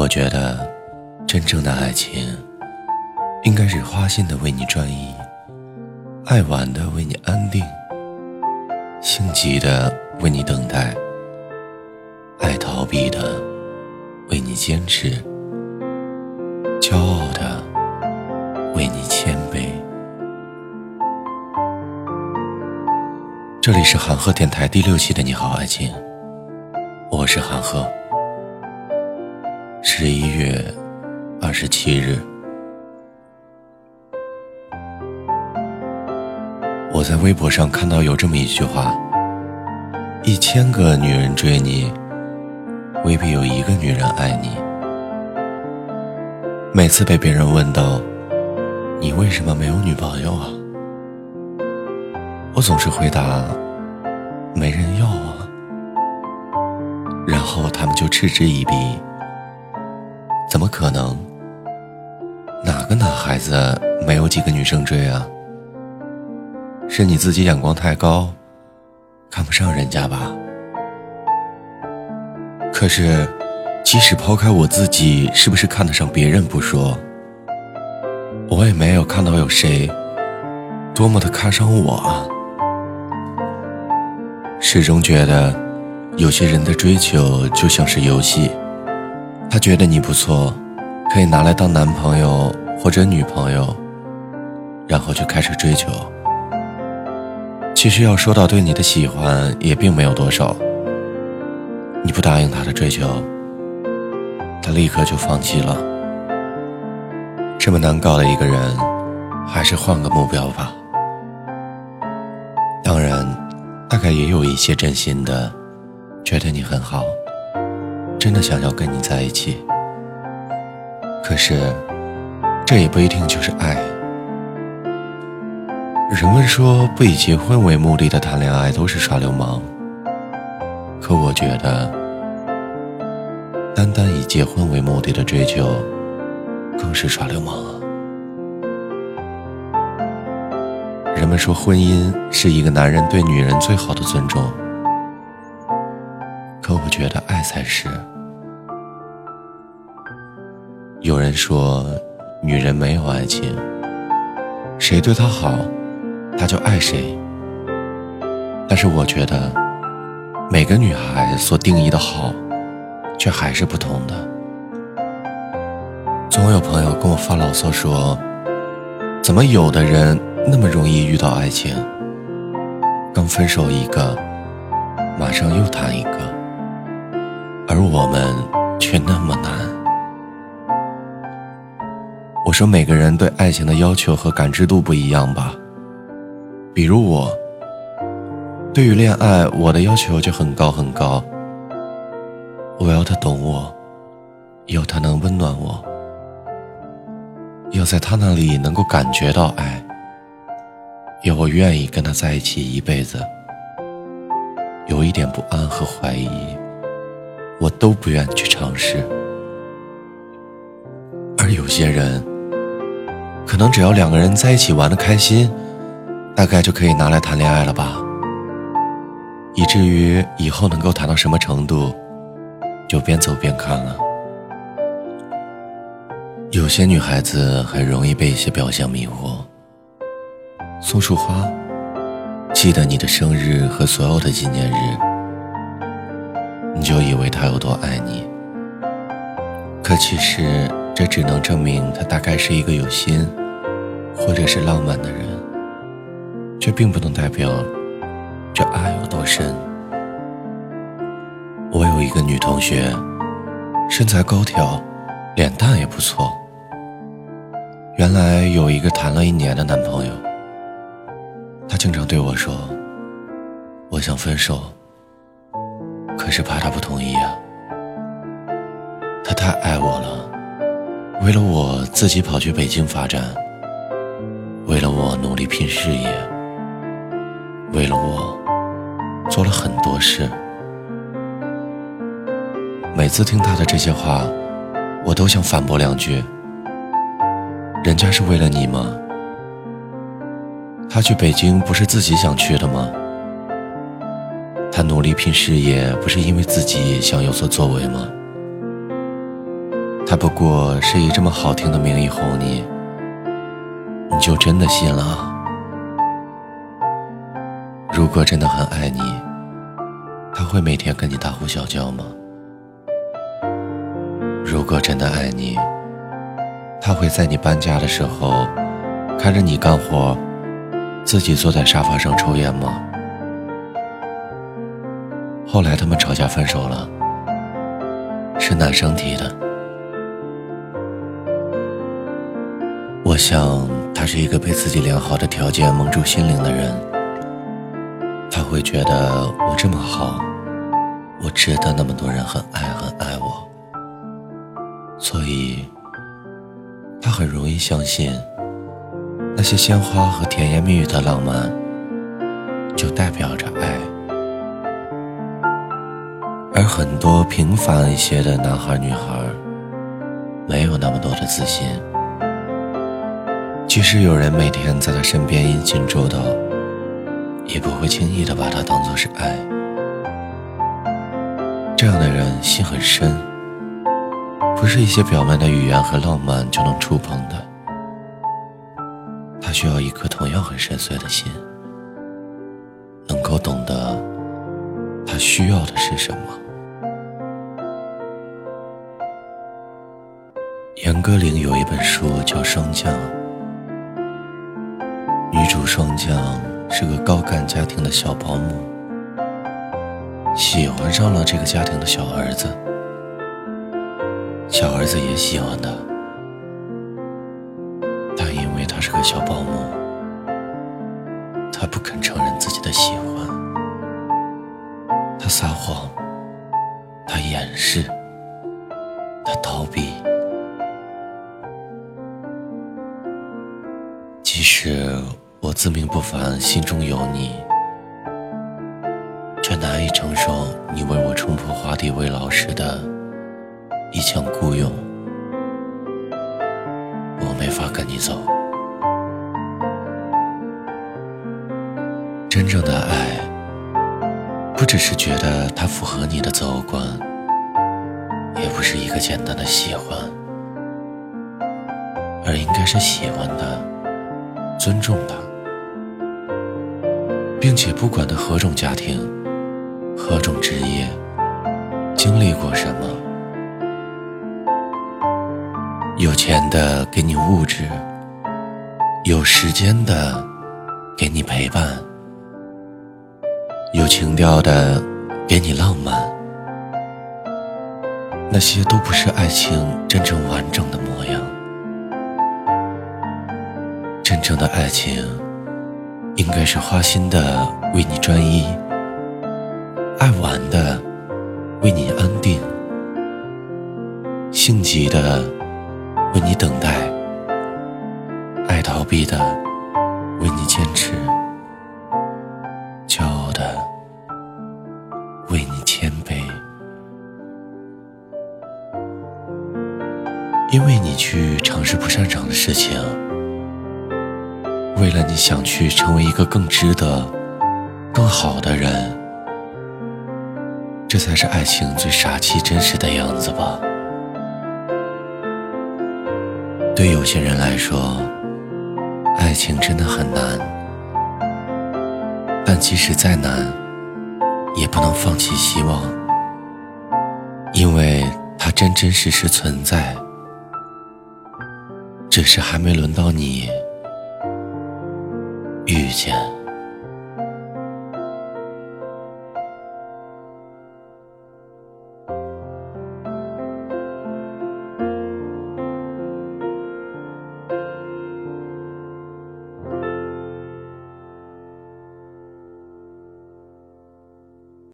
我觉得，真正的爱情，应该是花心的为你专一，爱玩的为你安定，性急的为你等待，爱逃避的为你坚持，骄傲的为你谦卑。这里是韩赫电台第六期的你好，爱情，我是韩赫。十一月二十七日，我在微博上看到有这么一句话：一千个女人追你，未必有一个女人爱你。每次被别人问到你为什么没有女朋友啊，我总是回答没人要啊，然后他们就嗤之以鼻。怎么可能？哪个男孩子没有几个女生追啊？是你自己眼光太高，看不上人家吧？可是，即使抛开我自己是不是看得上别人不说，我也没有看到有谁多么的看上我啊！始终觉得，有些人的追求就像是游戏。他觉得你不错，可以拿来当男朋友或者女朋友，然后就开始追求。其实要说到对你的喜欢，也并没有多少。你不答应他的追求，他立刻就放弃了。这么难搞的一个人，还是换个目标吧。当然，大概也有一些真心的，觉得你很好。真的想要跟你在一起，可是这也不一定就是爱。人们说不以结婚为目的的谈恋爱都是耍流氓，可我觉得，单单以结婚为目的的追求，更是耍流氓啊！人们说婚姻是一个男人对女人最好的尊重。都不觉得爱才是。有人说，女人没有爱情，谁对她好，她就爱谁。但是我觉得，每个女孩所定义的好，却还是不同的。总有朋友跟我发牢骚说，怎么有的人那么容易遇到爱情，刚分手一个，马上又谈一个。而我们却那么难。我说，每个人对爱情的要求和感知度不一样吧。比如我，对于恋爱，我的要求就很高很高。我要他懂我，要他能温暖我，要在他那里能够感觉到爱，要我愿意跟他在一起一辈子。有一点不安和怀疑。我都不愿去尝试，而有些人，可能只要两个人在一起玩的开心，大概就可以拿来谈恋爱了吧。以至于以后能够谈到什么程度，就边走边看了。有些女孩子很容易被一些表象迷惑，送束花，记得你的生日和所有的纪念日。你就以为他有多爱你，可其实这只能证明他大概是一个有心，或者是浪漫的人，却并不能代表这爱有多深。我有一个女同学，身材高挑，脸蛋也不错。原来有一个谈了一年的男朋友，她经常对我说：“我想分手。”是怕他不同意啊，他太爱我了，为了我自己跑去北京发展，为了我努力拼事业，为了我做了很多事。每次听他的这些话，我都想反驳两句：人家是为了你吗？他去北京不是自己想去的吗？他努力拼事业，不是因为自己想有所作为吗？他不过是以这么好听的名义哄你，你就真的信了？如果真的很爱你，他会每天跟你大呼小叫吗？如果真的爱你，他会在你搬家的时候看着你干活，自己坐在沙发上抽烟吗？后来他们吵架分手了，是男生提的。我想他是一个被自己良好的条件蒙住心灵的人，他会觉得我这么好，我值得那么多人很爱很爱我，所以他很容易相信那些鲜花和甜言蜜语的浪漫就代表着爱。而很多平凡一些的男孩女孩，没有那么多的自信。即使有人每天在他身边殷勤周到，也不会轻易的把他当做是爱。这样的人心很深，不是一些表面的语言和浪漫就能触碰的。他需要一颗同样很深邃的心，能够懂得他需要的是什么。严歌苓有一本书叫《霜降》，女主霜降是个高干家庭的小保姆，喜欢上了这个家庭的小儿子，小儿子也喜欢她，但因为她是个小保姆，她不肯承认自己的喜欢，她撒谎，她掩饰，她逃避。即使我自命不凡，心中有你，却难以承受你为我冲破花地为牢时的一腔孤勇。我没法跟你走。真正的爱，不只是觉得它符合你的择偶观，也不是一个简单的喜欢，而应该是喜欢的。尊重他，并且不管他何种家庭、何种职业、经历过什么，有钱的给你物质，有时间的给你陪伴，有情调的给你浪漫，那些都不是爱情真正完整的模样。真正的爱情，应该是花心的为你专一，爱玩的为你安定，性急的为你等待，爱逃避的为你坚持，骄傲的为你谦卑，因为你去尝试不擅长的事情。为了你想去成为一个更值得、更好的人，这才是爱情最傻气、真实的样子吧。对有些人来说，爱情真的很难，但即使再难，也不能放弃希望，因为它真真实实存在，只是还没轮到你。遇见。